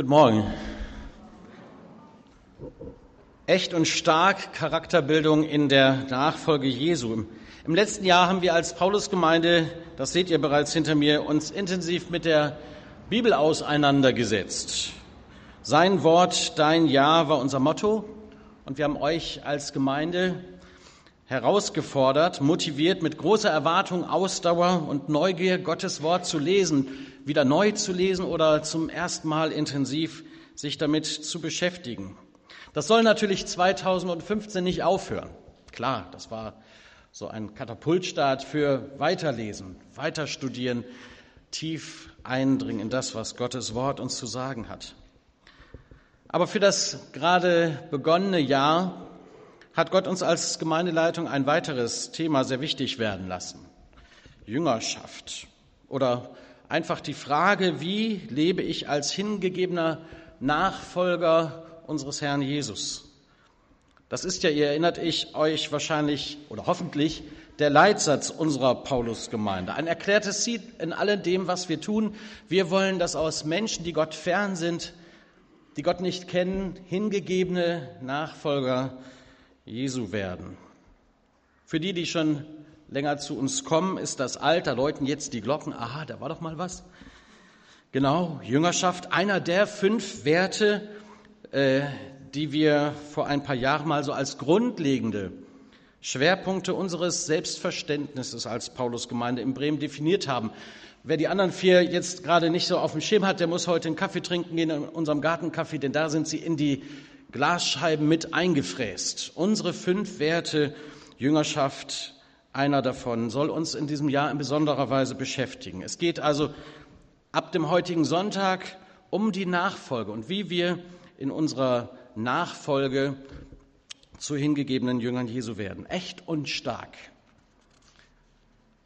Guten Morgen. Echt und stark Charakterbildung in der Nachfolge Jesu. Im letzten Jahr haben wir als Paulusgemeinde, das seht ihr bereits hinter mir, uns intensiv mit der Bibel auseinandergesetzt. Sein Wort, dein Ja war unser Motto und wir haben euch als Gemeinde herausgefordert, motiviert mit großer Erwartung, Ausdauer und Neugier Gottes Wort zu lesen, wieder neu zu lesen oder zum ersten Mal intensiv sich damit zu beschäftigen. Das soll natürlich 2015 nicht aufhören. Klar, das war so ein Katapultstart für Weiterlesen, Weiterstudieren, tief eindringen in das, was Gottes Wort uns zu sagen hat. Aber für das gerade begonnene Jahr hat Gott uns als Gemeindeleitung ein weiteres Thema sehr wichtig werden lassen. Jüngerschaft oder einfach die Frage, wie lebe ich als hingegebener Nachfolger unseres Herrn Jesus? Das ist ja, ihr erinnert ich euch wahrscheinlich oder hoffentlich, der Leitsatz unserer Paulusgemeinde. Ein erklärtes Ziel in allem dem, was wir tun. Wir wollen, dass aus Menschen, die Gott fern sind, die Gott nicht kennen, hingegebene Nachfolger Jesu werden. Für die, die schon länger zu uns kommen, ist das Alter, läuten jetzt die Glocken. Aha, da war doch mal was. Genau, Jüngerschaft, einer der fünf Werte, äh, die wir vor ein paar Jahren mal so als grundlegende Schwerpunkte unseres Selbstverständnisses als Paulusgemeinde in Bremen definiert haben. Wer die anderen vier jetzt gerade nicht so auf dem Schirm hat, der muss heute einen Kaffee trinken gehen in unserem Gartenkaffee, denn da sind sie in die Glasscheiben mit eingefräst. Unsere fünf Werte Jüngerschaft, einer davon, soll uns in diesem Jahr in besonderer Weise beschäftigen. Es geht also ab dem heutigen Sonntag um die Nachfolge und wie wir in unserer Nachfolge zu hingegebenen Jüngern Jesu werden. Echt und stark.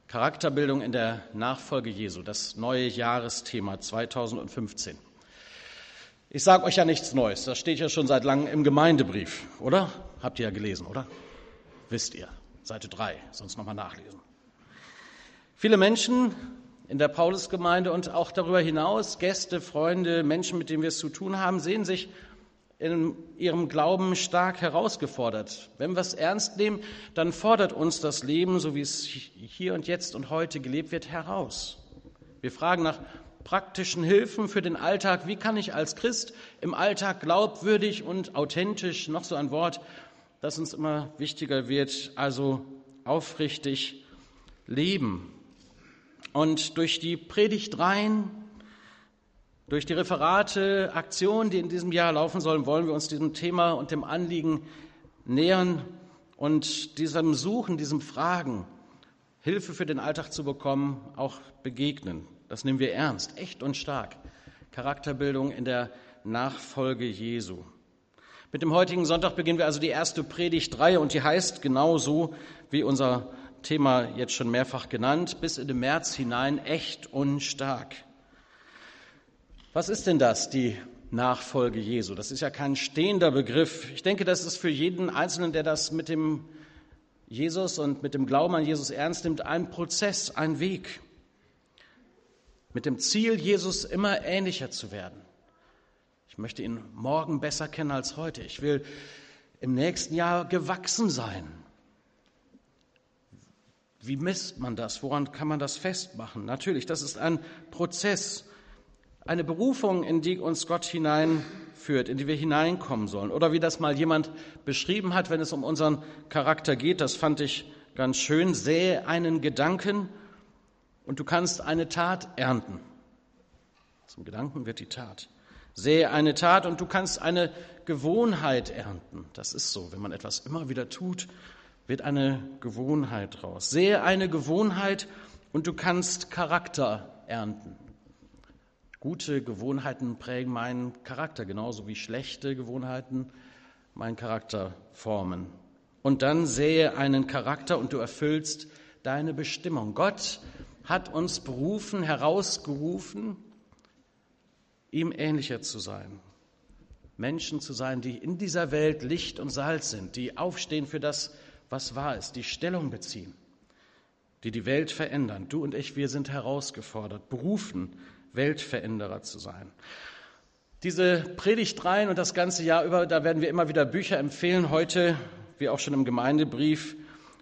Charakterbildung in der Nachfolge Jesu, das neue Jahresthema 2015. Ich sage euch ja nichts Neues, das steht ja schon seit langem im Gemeindebrief, oder? Habt ihr ja gelesen, oder? Wisst ihr, Seite 3, sonst nochmal nachlesen. Viele Menschen in der Paulusgemeinde und auch darüber hinaus, Gäste, Freunde, Menschen, mit denen wir es zu tun haben, sehen sich in ihrem Glauben stark herausgefordert. Wenn wir es ernst nehmen, dann fordert uns das Leben, so wie es hier und jetzt und heute gelebt wird, heraus. Wir fragen nach praktischen Hilfen für den Alltag. Wie kann ich als Christ im Alltag glaubwürdig und authentisch, noch so ein Wort, das uns immer wichtiger wird, also aufrichtig leben. Und durch die Predigtreihen, durch die Referate, Aktionen, die in diesem Jahr laufen sollen, wollen wir uns diesem Thema und dem Anliegen nähern und diesem Suchen, diesem Fragen, Hilfe für den Alltag zu bekommen, auch begegnen. Das nehmen wir ernst, echt und stark. Charakterbildung in der Nachfolge Jesu. Mit dem heutigen Sonntag beginnen wir also die erste Predigtreihe und die heißt genauso wie unser Thema jetzt schon mehrfach genannt, bis in den März hinein echt und stark. Was ist denn das, die Nachfolge Jesu? Das ist ja kein stehender Begriff. Ich denke, das ist für jeden Einzelnen, der das mit dem Jesus und mit dem Glauben an Jesus ernst nimmt, ein Prozess, ein Weg mit dem Ziel, Jesus immer ähnlicher zu werden. Ich möchte ihn morgen besser kennen als heute. Ich will im nächsten Jahr gewachsen sein. Wie misst man das? Woran kann man das festmachen? Natürlich, das ist ein Prozess, eine Berufung, in die uns Gott hineinführt, in die wir hineinkommen sollen. Oder wie das mal jemand beschrieben hat, wenn es um unseren Charakter geht, das fand ich ganz schön, sähe einen Gedanken und du kannst eine Tat ernten. Zum Gedanken wird die Tat. Sehe eine Tat und du kannst eine Gewohnheit ernten. Das ist so. Wenn man etwas immer wieder tut, wird eine Gewohnheit raus. Sehe eine Gewohnheit und du kannst Charakter ernten. Gute Gewohnheiten prägen meinen Charakter, genauso wie schlechte Gewohnheiten meinen Charakter formen. Und dann sehe einen Charakter und du erfüllst deine Bestimmung. Gott hat uns berufen, herausgerufen, ihm ähnlicher zu sein. Menschen zu sein, die in dieser Welt Licht und Salz sind, die aufstehen für das, was wahr ist, die Stellung beziehen, die die Welt verändern. Du und ich, wir sind herausgefordert, berufen, Weltveränderer zu sein. Diese Predigtreihen und das ganze Jahr über, da werden wir immer wieder Bücher empfehlen. Heute, wie auch schon im Gemeindebrief,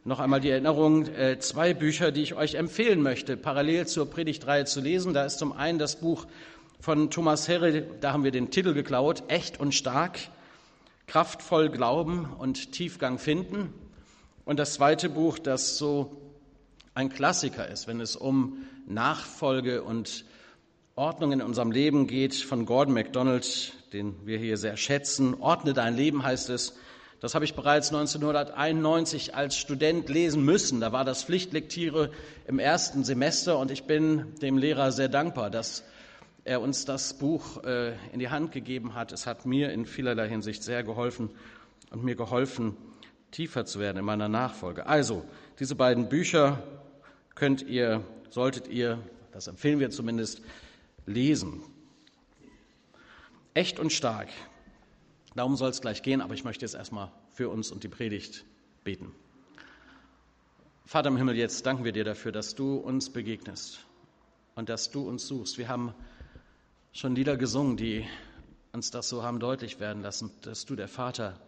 noch einmal die Erinnerung, äh, zwei Bücher, die ich euch empfehlen möchte, parallel zur Predigtreihe zu lesen. Da ist zum einen das Buch von Thomas Herre, da haben wir den Titel geklaut, Echt und stark, kraftvoll glauben und Tiefgang finden. Und das zweite Buch, das so ein Klassiker ist, wenn es um Nachfolge und Ordnung in unserem Leben geht, von Gordon MacDonald, den wir hier sehr schätzen. Ordne dein Leben heißt es. Das habe ich bereits 1991 als Student lesen müssen. Da war das Pflichtlektüre im ersten Semester und ich bin dem Lehrer sehr dankbar, dass er uns das Buch äh, in die Hand gegeben hat. Es hat mir in vielerlei Hinsicht sehr geholfen und mir geholfen, tiefer zu werden in meiner Nachfolge. Also, diese beiden Bücher könnt ihr, solltet ihr, das empfehlen wir zumindest, lesen. Echt und stark. Darum soll es gleich gehen, aber ich möchte jetzt erstmal für uns und die Predigt beten. Vater im Himmel, jetzt danken wir dir dafür, dass du uns begegnest und dass du uns suchst. Wir haben schon Lieder gesungen, die uns das so haben deutlich werden lassen, dass du der Vater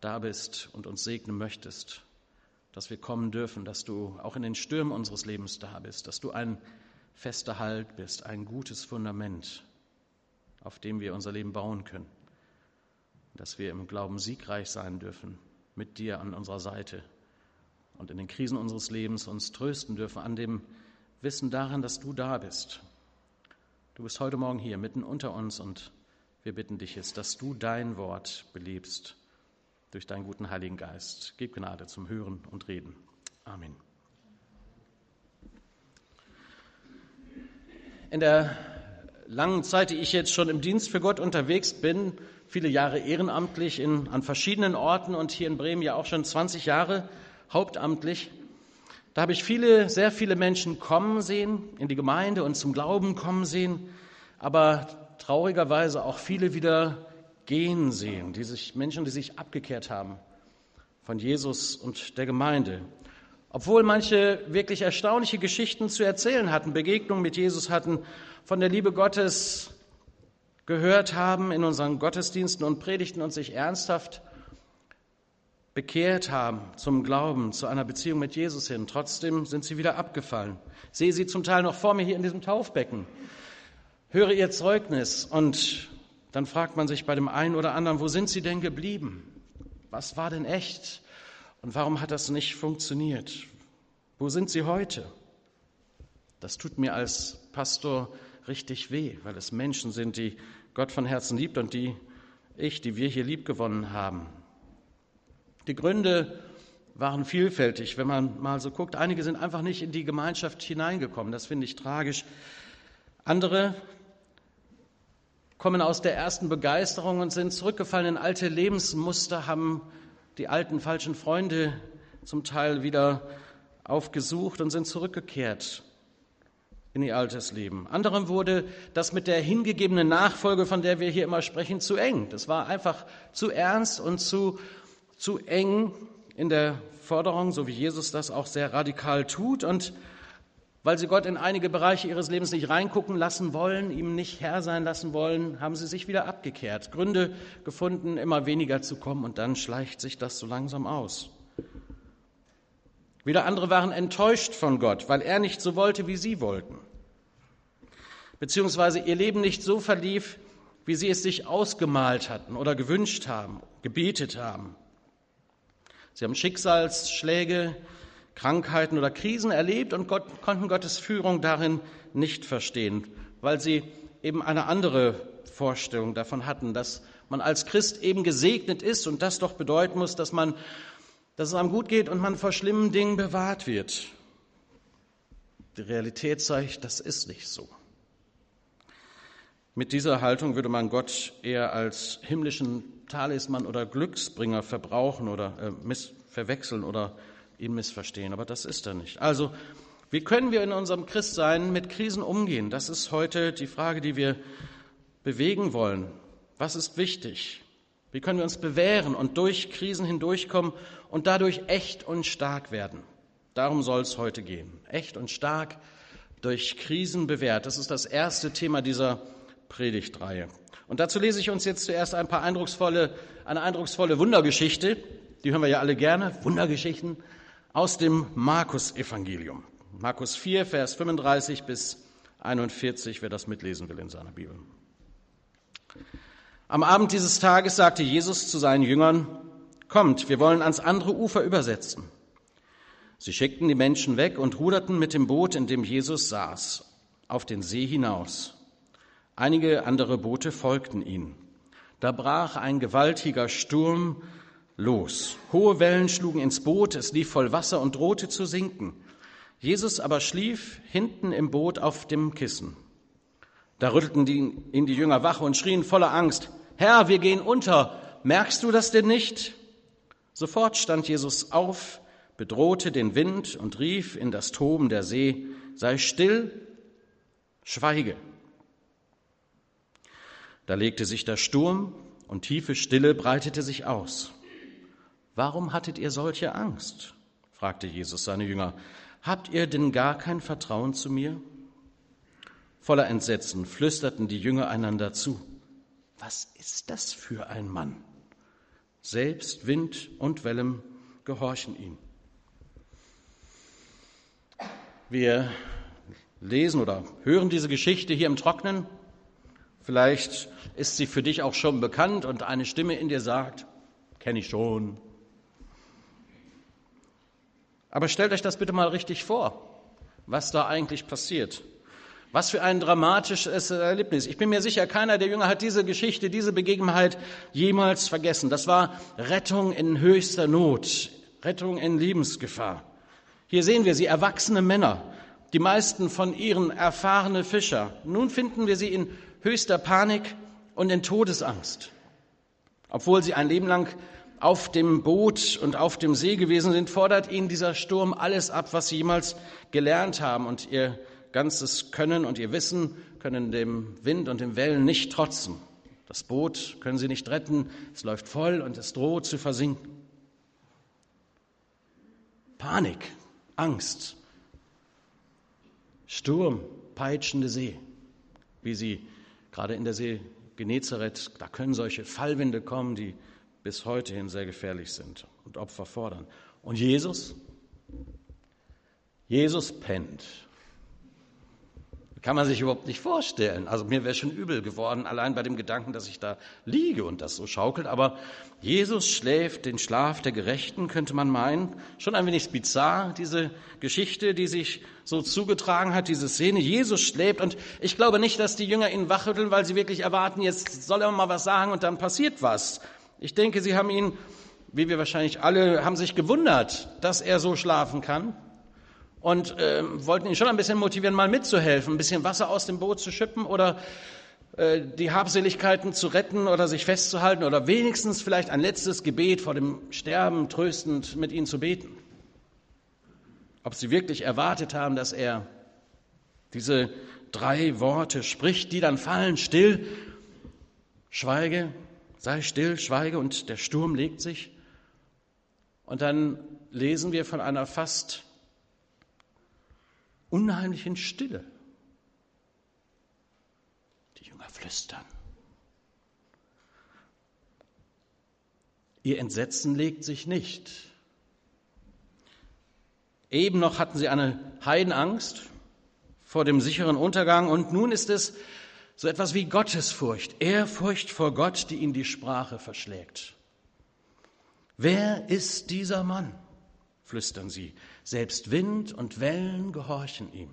da bist und uns segnen möchtest, dass wir kommen dürfen, dass du auch in den Stürmen unseres Lebens da bist, dass du ein fester Halt bist, ein gutes Fundament, auf dem wir unser Leben bauen können, dass wir im Glauben siegreich sein dürfen, mit dir an unserer Seite und in den Krisen unseres Lebens uns trösten dürfen an dem Wissen daran, dass du da bist. Du bist heute Morgen hier mitten unter uns und wir bitten dich jetzt, dass du dein Wort belebst durch deinen guten Heiligen Geist. Gib Gnade zum Hören und Reden. Amen. in der langen Zeit, die ich jetzt schon im Dienst für Gott unterwegs bin, viele Jahre ehrenamtlich in, an verschiedenen Orten und hier in Bremen ja auch schon 20 Jahre hauptamtlich, da habe ich viele, sehr viele Menschen kommen sehen, in die Gemeinde und zum Glauben kommen sehen, aber traurigerweise auch viele wieder gehen sehen, die sich, Menschen, die sich abgekehrt haben von Jesus und der Gemeinde. Obwohl manche wirklich erstaunliche Geschichten zu erzählen hatten, Begegnungen mit Jesus hatten, von der Liebe Gottes gehört haben in unseren Gottesdiensten und Predigten und sich ernsthaft bekehrt haben zum Glauben, zu einer Beziehung mit Jesus hin. Trotzdem sind sie wieder abgefallen. Ich sehe sie zum Teil noch vor mir hier in diesem Taufbecken. Höre ihr Zeugnis und dann fragt man sich bei dem einen oder anderen, wo sind sie denn geblieben? Was war denn echt? Und warum hat das nicht funktioniert? Wo sind sie heute? Das tut mir als Pastor richtig weh, weil es Menschen sind, die Gott von Herzen liebt und die ich, die wir hier lieb gewonnen haben. Die Gründe waren vielfältig, wenn man mal so guckt. Einige sind einfach nicht in die Gemeinschaft hineingekommen, das finde ich tragisch. Andere kommen aus der ersten Begeisterung und sind zurückgefallen in alte Lebensmuster, haben die alten falschen Freunde zum Teil wieder aufgesucht und sind zurückgekehrt in ihr altes Leben. Anderem wurde das mit der hingegebenen Nachfolge, von der wir hier immer sprechen, zu eng. Das war einfach zu ernst und zu, zu eng in der Forderung, so wie Jesus das auch sehr radikal tut. Und weil sie Gott in einige Bereiche ihres Lebens nicht reingucken lassen wollen, ihm nicht Herr sein lassen wollen, haben sie sich wieder abgekehrt, Gründe gefunden, immer weniger zu kommen und dann schleicht sich das so langsam aus. Wieder andere waren enttäuscht von Gott, weil er nicht so wollte, wie sie wollten, beziehungsweise ihr Leben nicht so verlief, wie sie es sich ausgemalt hatten oder gewünscht haben, gebetet haben. Sie haben Schicksalsschläge, Krankheiten oder Krisen erlebt und Gott, konnten Gottes Führung darin nicht verstehen, weil sie eben eine andere Vorstellung davon hatten, dass man als Christ eben gesegnet ist und das doch bedeuten muss, dass man, dass es einem gut geht und man vor schlimmen Dingen bewahrt wird. Die Realität zeigt, das ist nicht so. Mit dieser Haltung würde man Gott eher als himmlischen Talisman oder Glücksbringer verbrauchen oder äh, verwechseln oder ihn missverstehen, aber das ist er nicht. Also, wie können wir in unserem Christsein mit Krisen umgehen? Das ist heute die Frage, die wir bewegen wollen. Was ist wichtig? Wie können wir uns bewähren und durch Krisen hindurchkommen und dadurch echt und stark werden? Darum soll es heute gehen. Echt und stark durch Krisen bewährt. Das ist das erste Thema dieser Predigtreihe. Und dazu lese ich uns jetzt zuerst ein paar eindrucksvolle, eine eindrucksvolle Wundergeschichte, die hören wir ja alle gerne, Wundergeschichten aus dem Markus-Evangelium. Markus 4, Vers 35 bis 41, wer das mitlesen will in seiner Bibel. Am Abend dieses Tages sagte Jesus zu seinen Jüngern, Kommt, wir wollen ans andere Ufer übersetzen. Sie schickten die Menschen weg und ruderten mit dem Boot, in dem Jesus saß, auf den See hinaus. Einige andere Boote folgten ihnen. Da brach ein gewaltiger Sturm los. Hohe Wellen schlugen ins Boot, es lief voll Wasser und drohte zu sinken. Jesus aber schlief hinten im Boot auf dem Kissen. Da rüttelten die, ihn die Jünger wach und schrien voller Angst, Herr, wir gehen unter, merkst du das denn nicht? Sofort stand Jesus auf, bedrohte den Wind und rief in das Toben der See, sei still, schweige. Da legte sich der Sturm und tiefe Stille breitete sich aus. Warum hattet ihr solche Angst? fragte Jesus seine Jünger. Habt ihr denn gar kein Vertrauen zu mir? Voller Entsetzen flüsterten die Jünger einander zu. Was ist das für ein Mann? Selbst Wind und Wellen gehorchen ihm. Wir lesen oder hören diese Geschichte hier im Trocknen. Vielleicht ist sie für dich auch schon bekannt und eine Stimme in dir sagt, kenne ich schon. Aber stellt euch das bitte mal richtig vor, was da eigentlich passiert. Was für ein dramatisches Erlebnis. Ich bin mir sicher, keiner der Jünger hat diese Geschichte, diese Begebenheit jemals vergessen. Das war Rettung in höchster Not, Rettung in Lebensgefahr. Hier sehen wir sie, erwachsene Männer, die meisten von ihren erfahrene Fischer. Nun finden wir sie in höchster Panik und in Todesangst. Obwohl sie ein Leben lang auf dem Boot und auf dem See gewesen sind, fordert ihnen dieser Sturm alles ab, was sie jemals gelernt haben. Und ihr ganzes Können und ihr Wissen können dem Wind und den Wellen nicht trotzen. Das Boot können sie nicht retten, es läuft voll und es droht zu versinken. Panik, Angst, Sturm, peitschende See, wie sie gerade in der See Genezareth, da können solche Fallwinde kommen, die bis heute hin sehr gefährlich sind und Opfer fordern. Und Jesus? Jesus pennt kann man sich überhaupt nicht vorstellen. Also mir wäre schon übel geworden, allein bei dem Gedanken, dass ich da liege und das so schaukelt. Aber Jesus schläft den Schlaf der Gerechten, könnte man meinen. Schon ein wenig bizarr, diese Geschichte, die sich so zugetragen hat, diese Szene. Jesus schläft und ich glaube nicht, dass die Jünger ihn wachrütteln, weil sie wirklich erwarten, jetzt soll er mal was sagen und dann passiert was. Ich denke, sie haben ihn, wie wir wahrscheinlich alle, haben sich gewundert, dass er so schlafen kann und äh, wollten ihn schon ein bisschen motivieren, mal mitzuhelfen, ein bisschen Wasser aus dem Boot zu schippen oder äh, die Habseligkeiten zu retten oder sich festzuhalten oder wenigstens vielleicht ein letztes Gebet vor dem Sterben tröstend mit ihnen zu beten. Ob sie wirklich erwartet haben, dass er diese drei Worte spricht, die dann fallen, still, schweige, sei still, schweige und der Sturm legt sich. Und dann lesen wir von einer fast unheimlichen Stille. Die Jünger flüstern. Ihr Entsetzen legt sich nicht. Eben noch hatten sie eine Heidenangst vor dem sicheren Untergang und nun ist es so etwas wie Gottesfurcht, Ehrfurcht vor Gott, die ihnen die Sprache verschlägt. Wer ist dieser Mann? flüstern sie. Selbst Wind und Wellen gehorchen ihm.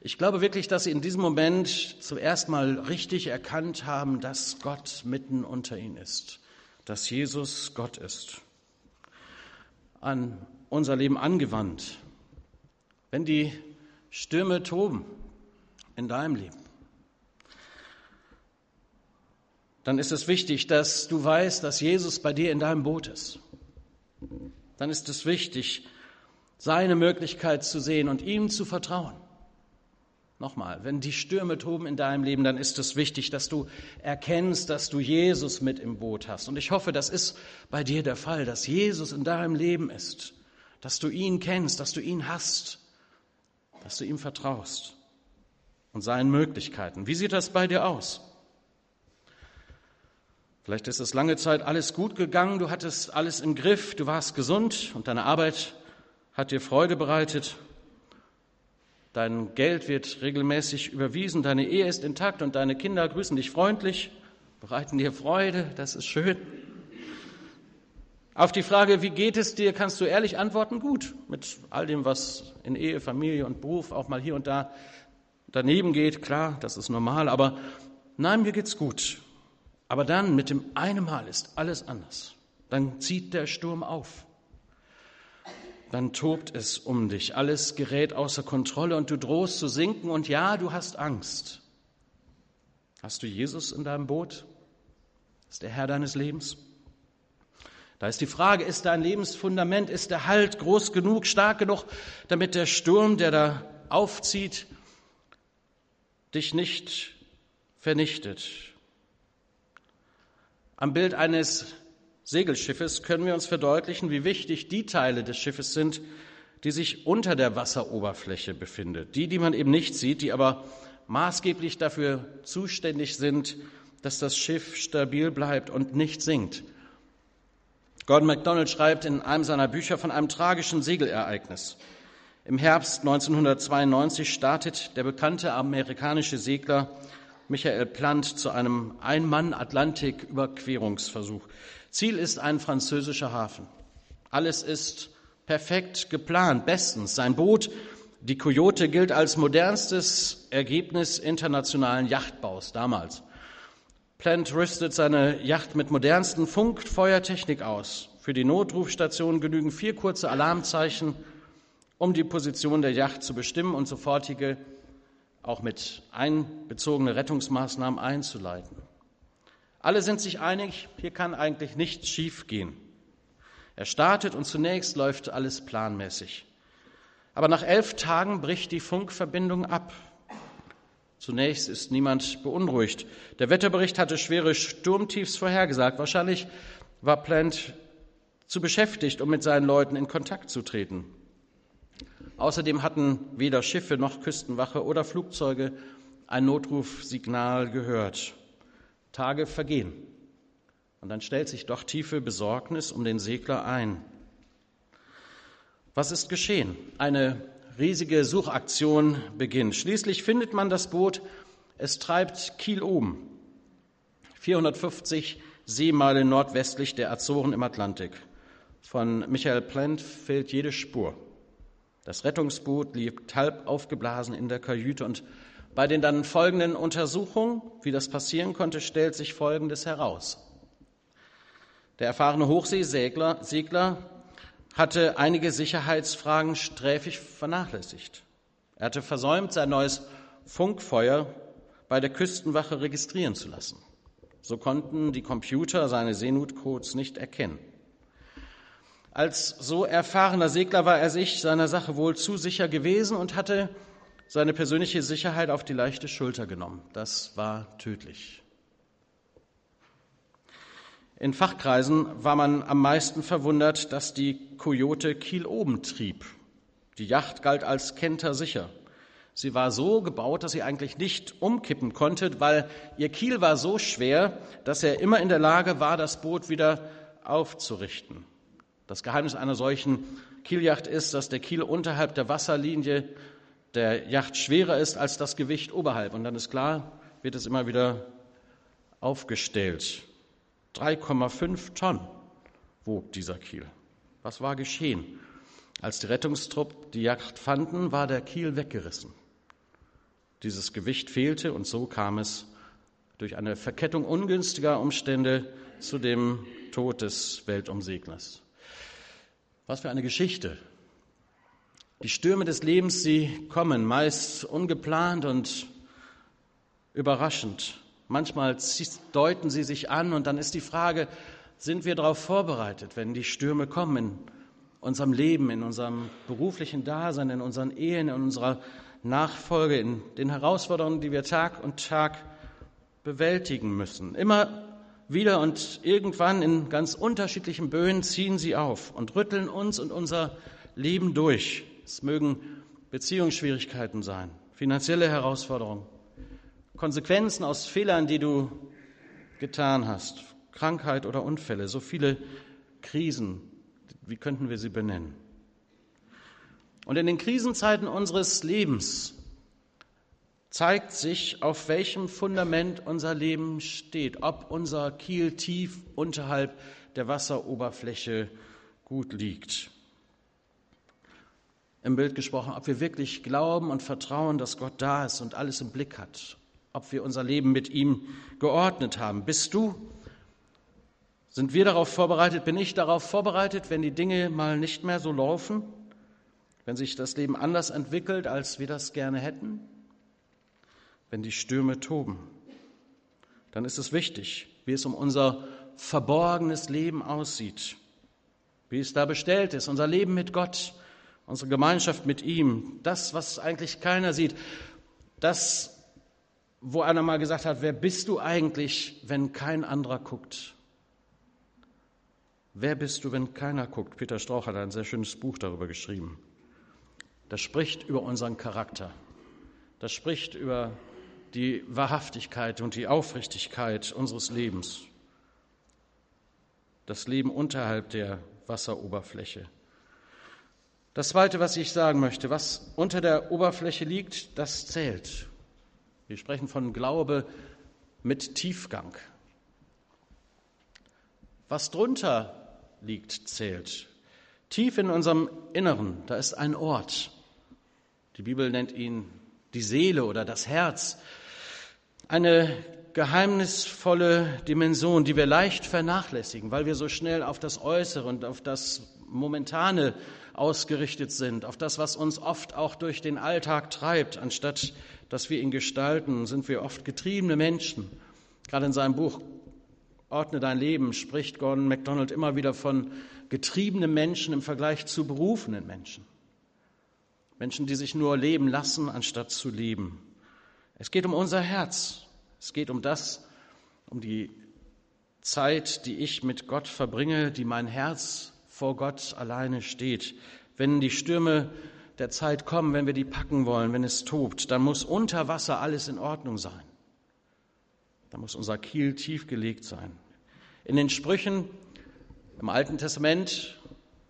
Ich glaube wirklich, dass sie in diesem Moment zuerst mal richtig erkannt haben, dass Gott mitten unter ihnen ist, dass Jesus Gott ist. An unser Leben angewandt. Wenn die Stürme toben in deinem Leben, dann ist es wichtig, dass du weißt, dass Jesus bei dir in deinem Boot ist dann ist es wichtig, seine Möglichkeit zu sehen und ihm zu vertrauen. Nochmal, wenn die Stürme toben in deinem Leben, dann ist es wichtig, dass du erkennst, dass du Jesus mit im Boot hast. Und ich hoffe, das ist bei dir der Fall, dass Jesus in deinem Leben ist, dass du ihn kennst, dass du ihn hast, dass du ihm vertraust und seinen Möglichkeiten. Wie sieht das bei dir aus? Vielleicht ist es lange Zeit alles gut gegangen, du hattest alles im Griff, du warst gesund und deine Arbeit hat dir Freude bereitet. Dein Geld wird regelmäßig überwiesen, deine Ehe ist intakt und deine Kinder grüßen dich freundlich, bereiten dir Freude, das ist schön. Auf die Frage, wie geht es dir, kannst du ehrlich antworten, gut, mit all dem, was in Ehe, Familie und Beruf auch mal hier und da daneben geht, klar, das ist normal, aber nein, mir geht's gut. Aber dann mit dem einen Mal ist alles anders. Dann zieht der Sturm auf dann tobt es um dich. Alles gerät außer Kontrolle und du drohst zu sinken und ja, du hast Angst. Hast du Jesus in deinem Boot? Ist der Herr deines Lebens? Da ist die Frage, ist dein Lebensfundament, ist der Halt groß genug, stark genug, damit der Sturm, der da aufzieht, dich nicht vernichtet? Am Bild eines Segelschiffes können wir uns verdeutlichen, wie wichtig die Teile des Schiffes sind, die sich unter der Wasseroberfläche befinden. Die, die man eben nicht sieht, die aber maßgeblich dafür zuständig sind, dass das Schiff stabil bleibt und nicht sinkt. Gordon MacDonald schreibt in einem seiner Bücher von einem tragischen Segelereignis. Im Herbst 1992 startet der bekannte amerikanische Segler Michael Plant zu einem Ein-Mann-Atlantik-Überquerungsversuch. Ziel ist ein französischer Hafen. Alles ist perfekt geplant, bestens. Sein Boot, die Coyote, gilt als modernstes Ergebnis internationalen Yachtbaus damals. Plant rüstet seine Yacht mit modernsten Funkfeuertechnik aus. Für die Notrufstation genügen vier kurze Alarmzeichen, um die Position der Yacht zu bestimmen und sofortige, auch mit einbezogene Rettungsmaßnahmen einzuleiten. Alle sind sich einig, hier kann eigentlich nichts schiefgehen. Er startet und zunächst läuft alles planmäßig. Aber nach elf Tagen bricht die Funkverbindung ab. Zunächst ist niemand beunruhigt. Der Wetterbericht hatte schwere Sturmtiefs vorhergesagt. Wahrscheinlich war Plant zu beschäftigt, um mit seinen Leuten in Kontakt zu treten. Außerdem hatten weder Schiffe noch Küstenwache oder Flugzeuge ein Notrufsignal gehört. Tage vergehen. Und dann stellt sich doch tiefe Besorgnis um den Segler ein. Was ist geschehen? Eine riesige Suchaktion beginnt. Schließlich findet man das Boot. Es treibt Kiel oben, 450 Seemeilen nordwestlich der Azoren im Atlantik. Von Michael Plant fehlt jede Spur. Das Rettungsboot liegt halb aufgeblasen in der Kajüte und bei den dann folgenden Untersuchungen, wie das passieren konnte, stellt sich Folgendes heraus. Der erfahrene Hochseesegler Segler hatte einige Sicherheitsfragen sträfig vernachlässigt. Er hatte versäumt, sein neues Funkfeuer bei der Küstenwache registrieren zu lassen. So konnten die Computer seine Seenotcodes nicht erkennen. Als so erfahrener Segler war er sich seiner Sache wohl zu sicher gewesen und hatte seine persönliche Sicherheit auf die leichte Schulter genommen. Das war tödlich. In Fachkreisen war man am meisten verwundert, dass die Coyote Kiel oben trieb. Die Yacht galt als kentersicher. Sie war so gebaut, dass sie eigentlich nicht umkippen konnte, weil ihr Kiel war so schwer, dass er immer in der Lage war, das Boot wieder aufzurichten. Das Geheimnis einer solchen Kieljacht ist, dass der Kiel unterhalb der Wasserlinie der Yacht schwerer ist als das Gewicht oberhalb. Und dann ist klar, wird es immer wieder aufgestellt. 3,5 Tonnen wog dieser Kiel. Was war geschehen? Als die Rettungstrupp die Yacht fanden, war der Kiel weggerissen. Dieses Gewicht fehlte und so kam es durch eine Verkettung ungünstiger Umstände zu dem Tod des Weltumseglers. Was für eine Geschichte die Stürme des Lebens, sie kommen meist ungeplant und überraschend. Manchmal deuten sie sich an und dann ist die Frage, sind wir darauf vorbereitet, wenn die Stürme kommen in unserem Leben, in unserem beruflichen Dasein, in unseren Ehen, in unserer Nachfolge, in den Herausforderungen, die wir Tag und Tag bewältigen müssen. Immer wieder und irgendwann in ganz unterschiedlichen Böen ziehen sie auf und rütteln uns und unser Leben durch. Es mögen Beziehungsschwierigkeiten sein, finanzielle Herausforderungen, Konsequenzen aus Fehlern, die du getan hast, Krankheit oder Unfälle, so viele Krisen, wie könnten wir sie benennen? Und in den Krisenzeiten unseres Lebens zeigt sich, auf welchem Fundament unser Leben steht, ob unser Kiel tief unterhalb der Wasseroberfläche gut liegt. Im Bild gesprochen, ob wir wirklich glauben und vertrauen, dass Gott da ist und alles im Blick hat, ob wir unser Leben mit ihm geordnet haben. Bist du? Sind wir darauf vorbereitet? Bin ich darauf vorbereitet, wenn die Dinge mal nicht mehr so laufen? Wenn sich das Leben anders entwickelt, als wir das gerne hätten? Wenn die Stürme toben? Dann ist es wichtig, wie es um unser verborgenes Leben aussieht, wie es da bestellt ist, unser Leben mit Gott, unsere Gemeinschaft mit ihm, das, was eigentlich keiner sieht, das, wo einer mal gesagt hat, wer bist du eigentlich, wenn kein anderer guckt? Wer bist du, wenn keiner guckt? Peter Strauch hat ein sehr schönes Buch darüber geschrieben. Das spricht über unseren Charakter. Das spricht über die Wahrhaftigkeit und die Aufrichtigkeit unseres Lebens. Das Leben unterhalb der Wasseroberfläche. Das Zweite, was ich sagen möchte, was unter der Oberfläche liegt, das zählt. Wir sprechen von Glaube mit Tiefgang. Was drunter liegt, zählt. Tief in unserem Inneren, da ist ein Ort. Die Bibel nennt ihn die Seele oder das Herz. Eine geheimnisvolle Dimension, die wir leicht vernachlässigen, weil wir so schnell auf das Äußere und auf das Momentane ausgerichtet sind, auf das, was uns oft auch durch den Alltag treibt, anstatt dass wir ihn gestalten, sind wir oft getriebene Menschen. Gerade in seinem Buch Ordne dein Leben spricht Gordon MacDonald immer wieder von getriebenen Menschen im Vergleich zu berufenen Menschen. Menschen, die sich nur leben lassen, anstatt zu leben. Es geht um unser Herz. Es geht um das, um die Zeit, die ich mit Gott verbringe, die mein Herz vor Gott alleine steht. Wenn die Stürme der Zeit kommen, wenn wir die packen wollen, wenn es tobt, dann muss unter Wasser alles in Ordnung sein. Da muss unser Kiel tief gelegt sein. In den Sprüchen im Alten Testament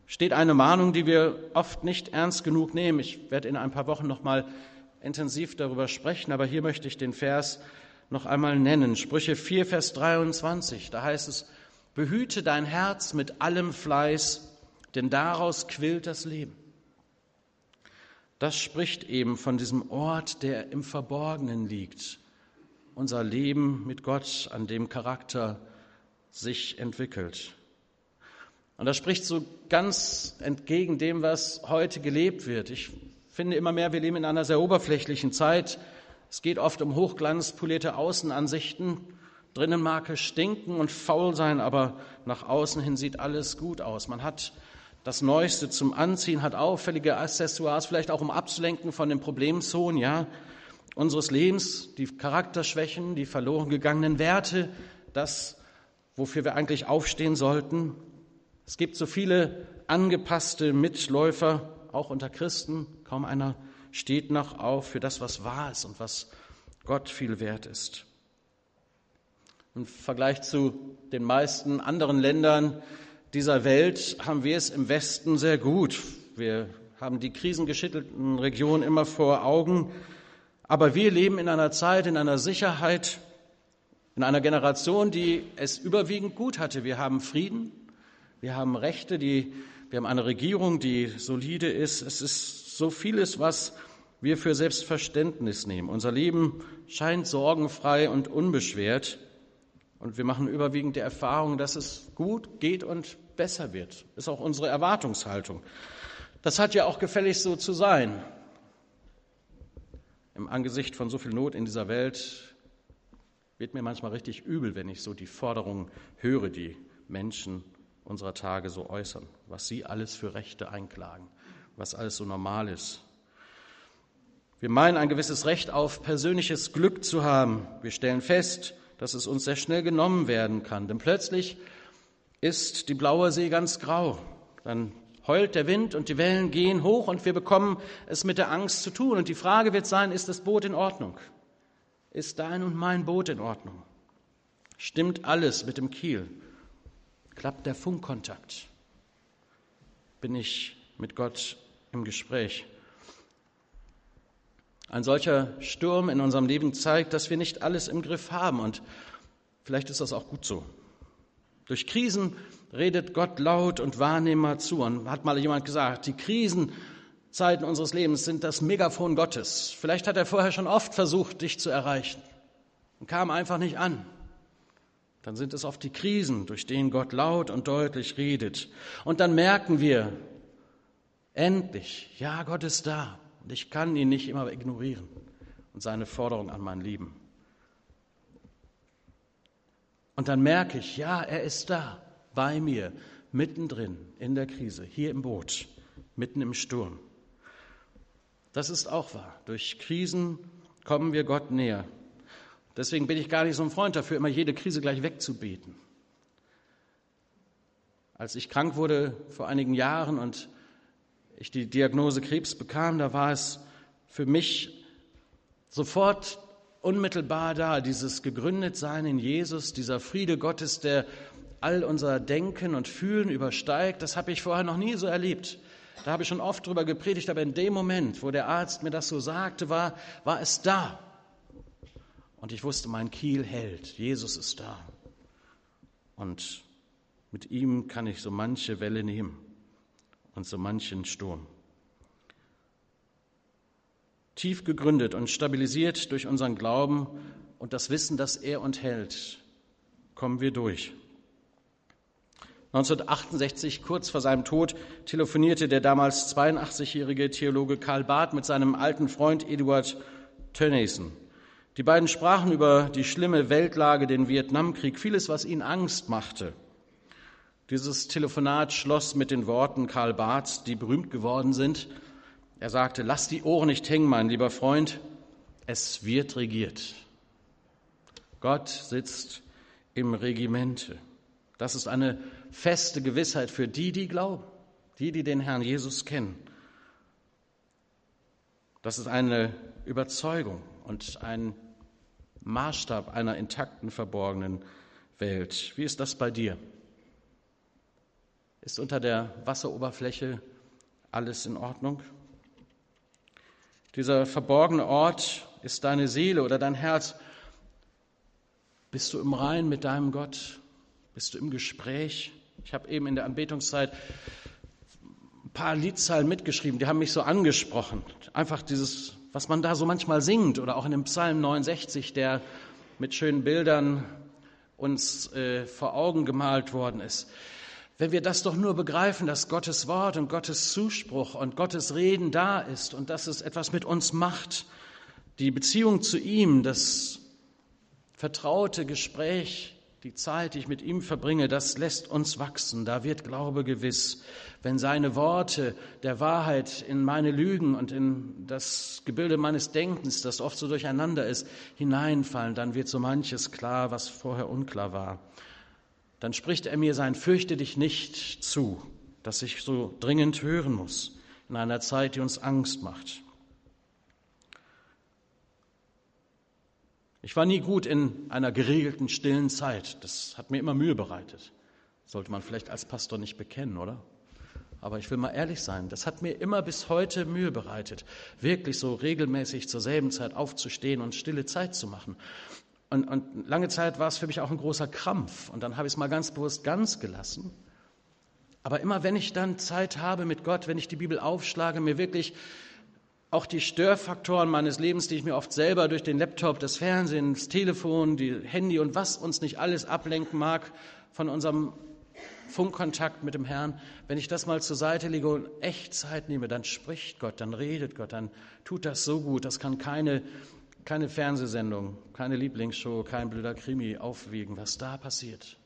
steht eine Mahnung, die wir oft nicht ernst genug nehmen. Ich werde in ein paar Wochen noch mal intensiv darüber sprechen, aber hier möchte ich den Vers noch einmal nennen. Sprüche 4, Vers 23. Da heißt es, behüte dein Herz mit allem Fleiß, denn daraus quillt das Leben. Das spricht eben von diesem Ort, der im Verborgenen liegt. Unser Leben mit Gott, an dem Charakter sich entwickelt. Und das spricht so ganz entgegen dem, was heute gelebt wird. Ich finde immer mehr, wir leben in einer sehr oberflächlichen Zeit. Es geht oft um hochglanzpolierte Außenansichten. Drinnen mag es stinken und faul sein, aber nach außen hin sieht alles gut aus. Man hat das Neueste zum Anziehen, hat auffällige Accessoires, vielleicht auch um abzulenken von den Problemzonen, ja, unseres Lebens, die Charakterschwächen, die verloren gegangenen Werte, das, wofür wir eigentlich aufstehen sollten. Es gibt so viele angepasste Mitläufer, auch unter Christen. Kaum einer steht noch auf für das, was wahr ist und was Gott viel wert ist. Im Vergleich zu den meisten anderen Ländern dieser Welt haben wir es im Westen sehr gut. Wir haben die krisengeschüttelten Regionen immer vor Augen. Aber wir leben in einer Zeit, in einer Sicherheit, in einer Generation, die es überwiegend gut hatte. Wir haben Frieden, wir haben Rechte, die, wir haben eine Regierung, die solide ist. Es ist so vieles, was wir für Selbstverständnis nehmen. Unser Leben scheint sorgenfrei und unbeschwert. Und wir machen überwiegend die Erfahrung, dass es gut geht und besser wird. Ist auch unsere Erwartungshaltung. Das hat ja auch gefällig so zu sein. Im Angesicht von so viel Not in dieser Welt wird mir manchmal richtig übel, wenn ich so die Forderungen höre, die Menschen unserer Tage so äußern, was sie alles für Rechte einklagen, was alles so normal ist. Wir meinen ein gewisses Recht auf persönliches Glück zu haben. Wir stellen fest, dass es uns sehr schnell genommen werden kann. Denn plötzlich ist die blaue See ganz grau. Dann heult der Wind und die Wellen gehen hoch und wir bekommen es mit der Angst zu tun. Und die Frage wird sein, ist das Boot in Ordnung? Ist dein und mein Boot in Ordnung? Stimmt alles mit dem Kiel? Klappt der Funkkontakt? Bin ich mit Gott im Gespräch? Ein solcher Sturm in unserem Leben zeigt, dass wir nicht alles im Griff haben und vielleicht ist das auch gut so. Durch Krisen redet Gott laut und wahrnehmbar zu. Und hat mal jemand gesagt, die Krisenzeiten unseres Lebens sind das Megafon Gottes. Vielleicht hat er vorher schon oft versucht, dich zu erreichen und kam einfach nicht an. Dann sind es oft die Krisen, durch denen Gott laut und deutlich redet. Und dann merken wir endlich, ja, Gott ist da. Und ich kann ihn nicht immer ignorieren und seine Forderung an mein Leben. Und dann merke ich, ja, er ist da, bei mir, mittendrin in der Krise, hier im Boot, mitten im Sturm. Das ist auch wahr. Durch Krisen kommen wir Gott näher. Deswegen bin ich gar nicht so ein Freund dafür, immer jede Krise gleich wegzubeten. Als ich krank wurde vor einigen Jahren und ich die Diagnose Krebs bekam, da war es für mich sofort unmittelbar da, dieses Gegründetsein in Jesus, dieser Friede Gottes, der all unser Denken und Fühlen übersteigt, das habe ich vorher noch nie so erlebt. Da habe ich schon oft drüber gepredigt, aber in dem Moment, wo der Arzt mir das so sagte, war, war es da. Und ich wusste, mein Kiel hält, Jesus ist da. Und mit ihm kann ich so manche Welle nehmen und so manchen Sturm. Tief gegründet und stabilisiert durch unseren Glauben und das Wissen, dass er uns hält, kommen wir durch. 1968, kurz vor seinem Tod, telefonierte der damals 82-jährige Theologe Karl Barth mit seinem alten Freund Eduard Tönnissen. Die beiden sprachen über die schlimme Weltlage, den Vietnamkrieg, vieles, was ihnen Angst machte. Dieses Telefonat schloss mit den Worten Karl Barths, die berühmt geworden sind. Er sagte, lass die Ohren nicht hängen, mein lieber Freund, es wird regiert. Gott sitzt im Regimente. Das ist eine feste Gewissheit für die, die glauben, die, die den Herrn Jesus kennen. Das ist eine Überzeugung und ein Maßstab einer intakten, verborgenen Welt. Wie ist das bei dir? Ist unter der Wasseroberfläche alles in Ordnung? Dieser verborgene Ort ist deine Seele oder dein Herz. Bist du im Rein mit deinem Gott? Bist du im Gespräch? Ich habe eben in der Anbetungszeit ein paar Liedzeilen mitgeschrieben, die haben mich so angesprochen. Einfach dieses was man da so manchmal singt oder auch in dem Psalm 69, der mit schönen Bildern uns äh, vor Augen gemalt worden ist. Wenn wir das doch nur begreifen, dass Gottes Wort und Gottes Zuspruch und Gottes Reden da ist und dass es etwas mit uns macht, die Beziehung zu ihm, das vertraute Gespräch, die Zeit, die ich mit ihm verbringe, das lässt uns wachsen. Da wird Glaube gewiss. Wenn seine Worte der Wahrheit in meine Lügen und in das Gebilde meines Denkens, das oft so durcheinander ist, hineinfallen, dann wird so manches klar, was vorher unklar war. Dann spricht er mir sein Fürchte dich nicht zu, das ich so dringend hören muss in einer Zeit, die uns Angst macht. Ich war nie gut in einer geregelten, stillen Zeit. Das hat mir immer Mühe bereitet. Sollte man vielleicht als Pastor nicht bekennen, oder? Aber ich will mal ehrlich sein, das hat mir immer bis heute Mühe bereitet, wirklich so regelmäßig zur selben Zeit aufzustehen und stille Zeit zu machen. Und, und lange Zeit war es für mich auch ein großer Krampf. Und dann habe ich es mal ganz bewusst ganz gelassen. Aber immer wenn ich dann Zeit habe mit Gott, wenn ich die Bibel aufschlage, mir wirklich auch die Störfaktoren meines Lebens, die ich mir oft selber durch den Laptop, das Fernsehen, das Telefon, die Handy und was uns nicht alles ablenken mag von unserem Funkkontakt mit dem Herrn, wenn ich das mal zur Seite lege und echt Zeit nehme, dann spricht Gott, dann redet Gott, dann tut das so gut, das kann keine, keine Fernsehsendung, keine Lieblingsshow, kein blöder Krimi aufwiegen, was da passiert,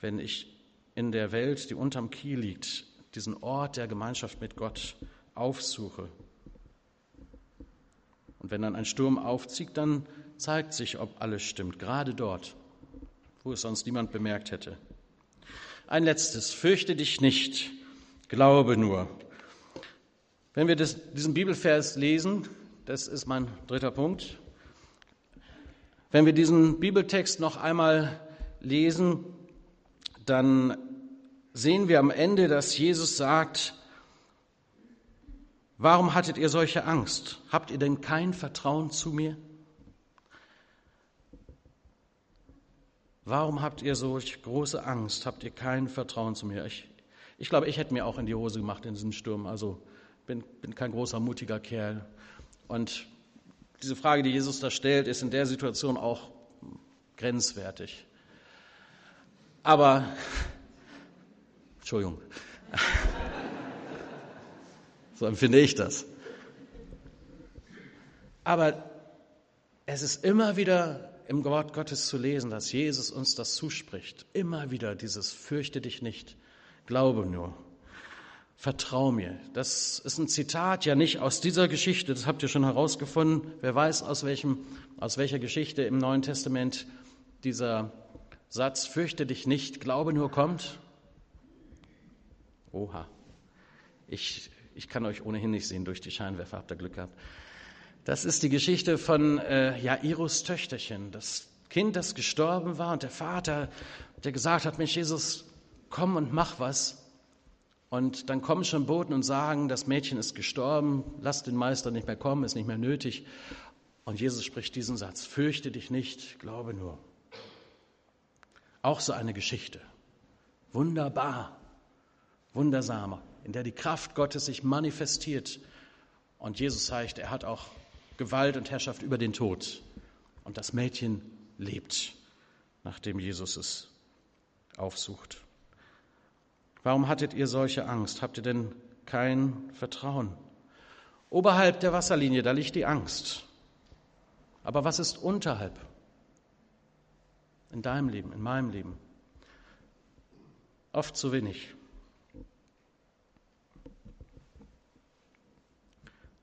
wenn ich in der Welt, die unterm Kiel liegt, diesen Ort der Gemeinschaft mit Gott aufsuche und wenn dann ein Sturm aufzieht, dann zeigt sich, ob alles stimmt, gerade dort, wo es sonst niemand bemerkt hätte. Ein letztes, fürchte dich nicht, glaube nur. Wenn wir das, diesen Bibelvers lesen, das ist mein dritter Punkt, wenn wir diesen Bibeltext noch einmal lesen, dann sehen wir am Ende, dass Jesus sagt, warum hattet ihr solche Angst? Habt ihr denn kein Vertrauen zu mir? Warum habt ihr solch große Angst? Habt ihr kein Vertrauen zu mir? Ich, ich glaube, ich hätte mir auch in die Hose gemacht in diesem Sturm. Also bin, bin kein großer, mutiger Kerl. Und diese Frage, die Jesus da stellt, ist in der Situation auch grenzwertig. Aber, Entschuldigung, so empfinde ich das. Aber es ist immer wieder im Wort Gottes zu lesen, dass Jesus uns das zuspricht. Immer wieder dieses Fürchte dich nicht, glaube nur, vertrau mir. Das ist ein Zitat ja nicht aus dieser Geschichte, das habt ihr schon herausgefunden. Wer weiß, aus, welchem, aus welcher Geschichte im Neuen Testament dieser Satz, fürchte dich nicht, glaube nur kommt. Oha, ich, ich kann euch ohnehin nicht sehen durch die Scheinwerfer, habt ihr Glück gehabt. Das ist die Geschichte von äh, Jairus Töchterchen, das Kind, das gestorben war und der Vater, der gesagt hat, Mensch Jesus, komm und mach was. Und dann kommen schon Boten und sagen, das Mädchen ist gestorben, lass den Meister nicht mehr kommen, ist nicht mehr nötig. Und Jesus spricht diesen Satz, fürchte dich nicht, glaube nur. Auch so eine Geschichte. Wunderbar, wundersamer, in der die Kraft Gottes sich manifestiert. Und Jesus zeigt, er hat auch Gewalt und Herrschaft über den Tod. Und das Mädchen lebt, nachdem Jesus es aufsucht. Warum hattet ihr solche Angst? Habt ihr denn kein Vertrauen? Oberhalb der Wasserlinie, da liegt die Angst. Aber was ist unterhalb? In deinem Leben, in meinem Leben? Oft zu wenig.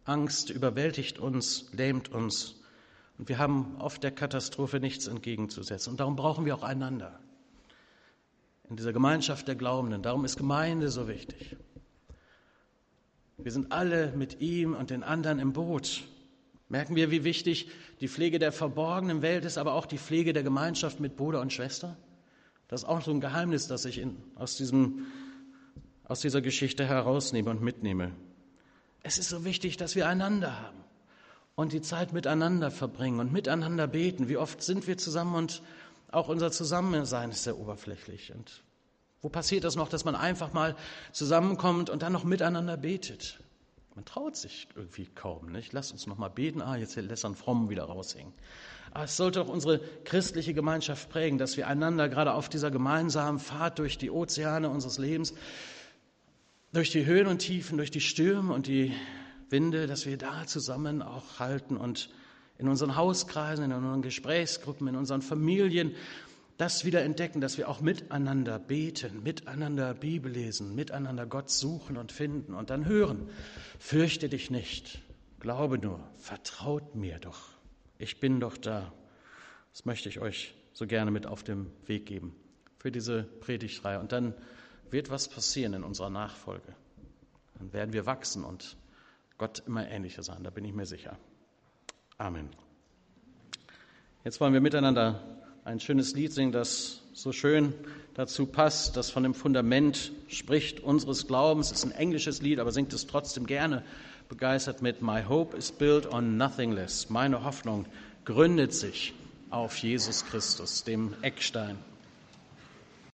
Angst überwältigt uns, lähmt uns. Und wir haben oft der Katastrophe nichts entgegenzusetzen. Und darum brauchen wir auch einander. In dieser Gemeinschaft der Glaubenden. Darum ist Gemeinde so wichtig. Wir sind alle mit ihm und den anderen im Boot. Merken wir, wie wichtig die Pflege der verborgenen Welt ist, aber auch die Pflege der Gemeinschaft mit Bruder und Schwester? Das ist auch so ein Geheimnis, das ich in, aus, diesem, aus dieser Geschichte herausnehme und mitnehme. Es ist so wichtig, dass wir einander haben und die Zeit miteinander verbringen und miteinander beten. Wie oft sind wir zusammen und auch unser Zusammensein ist sehr oberflächlich. Und wo passiert das noch, dass man einfach mal zusammenkommt und dann noch miteinander betet? Man traut sich irgendwie kaum, nicht? Lass uns noch mal beten. Ah, jetzt lässt man Fromm wieder raushängen. Aber es sollte auch unsere christliche Gemeinschaft prägen, dass wir einander gerade auf dieser gemeinsamen Fahrt durch die Ozeane unseres Lebens durch die Höhen und Tiefen, durch die Stürme und die Winde, dass wir da zusammen auch halten und in unseren Hauskreisen, in unseren Gesprächsgruppen, in unseren Familien das wieder entdecken, dass wir auch miteinander beten, miteinander Bibel lesen, miteinander Gott suchen und finden und dann hören. Fürchte dich nicht, glaube nur, vertraut mir doch. Ich bin doch da. Das möchte ich euch so gerne mit auf den Weg geben für diese Predigtreihe. Und dann wird was passieren in unserer Nachfolge. Dann werden wir wachsen und Gott immer ähnlicher sein, da bin ich mir sicher. Amen. Jetzt wollen wir miteinander ein schönes Lied singen, das so schön dazu passt, das von dem Fundament spricht unseres Glaubens. Es ist ein englisches Lied, aber singt es trotzdem gerne begeistert mit My hope is built on nothing less. Meine Hoffnung gründet sich auf Jesus Christus, dem Eckstein